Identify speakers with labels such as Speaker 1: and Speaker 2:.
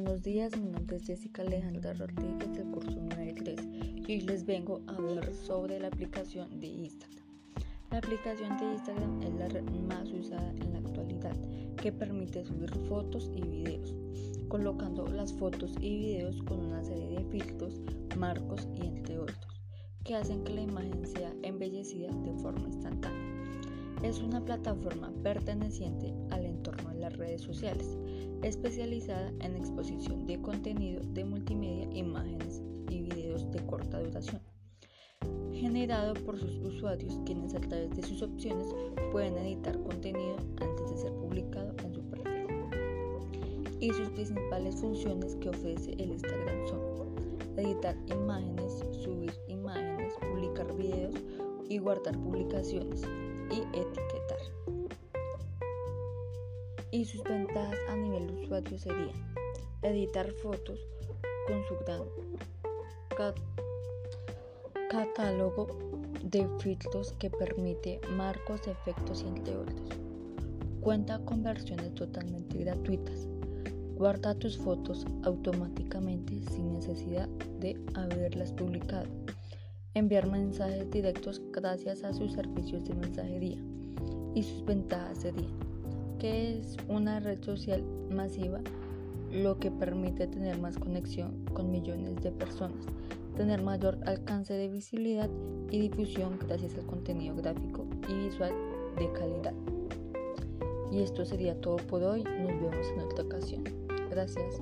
Speaker 1: Buenos días, mi nombre es Jessica Alejandra Rodríguez del curso 93 y hoy les vengo a hablar sobre la aplicación de Instagram. La aplicación de Instagram es la red más usada en la actualidad que permite subir fotos y videos, colocando las fotos y videos con una serie de filtros, marcos y entre otros, que hacen que la imagen sea embellecida de forma instantánea. Es una plataforma perteneciente al entorno de las redes sociales, especializada en exposición de contenido de multimedia, imágenes y videos de corta duración, generado por sus usuarios quienes a través de sus opciones pueden editar contenido antes de ser publicado en su perfil. Y sus principales funciones que ofrece el Instagram son editar imágenes, subir imágenes, publicar videos y guardar publicaciones y etiquetar. Y sus ventajas a nivel usuario serían editar fotos con su gran catálogo de filtros que permite marcos, efectos y entre. Cuenta con versiones totalmente gratuitas. Guarda tus fotos automáticamente sin necesidad de haberlas publicado enviar mensajes directos gracias a sus servicios de mensajería y sus ventajas serían que es una red social masiva lo que permite tener más conexión con millones de personas, tener mayor alcance de visibilidad y difusión gracias al contenido gráfico y visual de calidad. Y esto sería todo por hoy, nos vemos en otra ocasión. Gracias.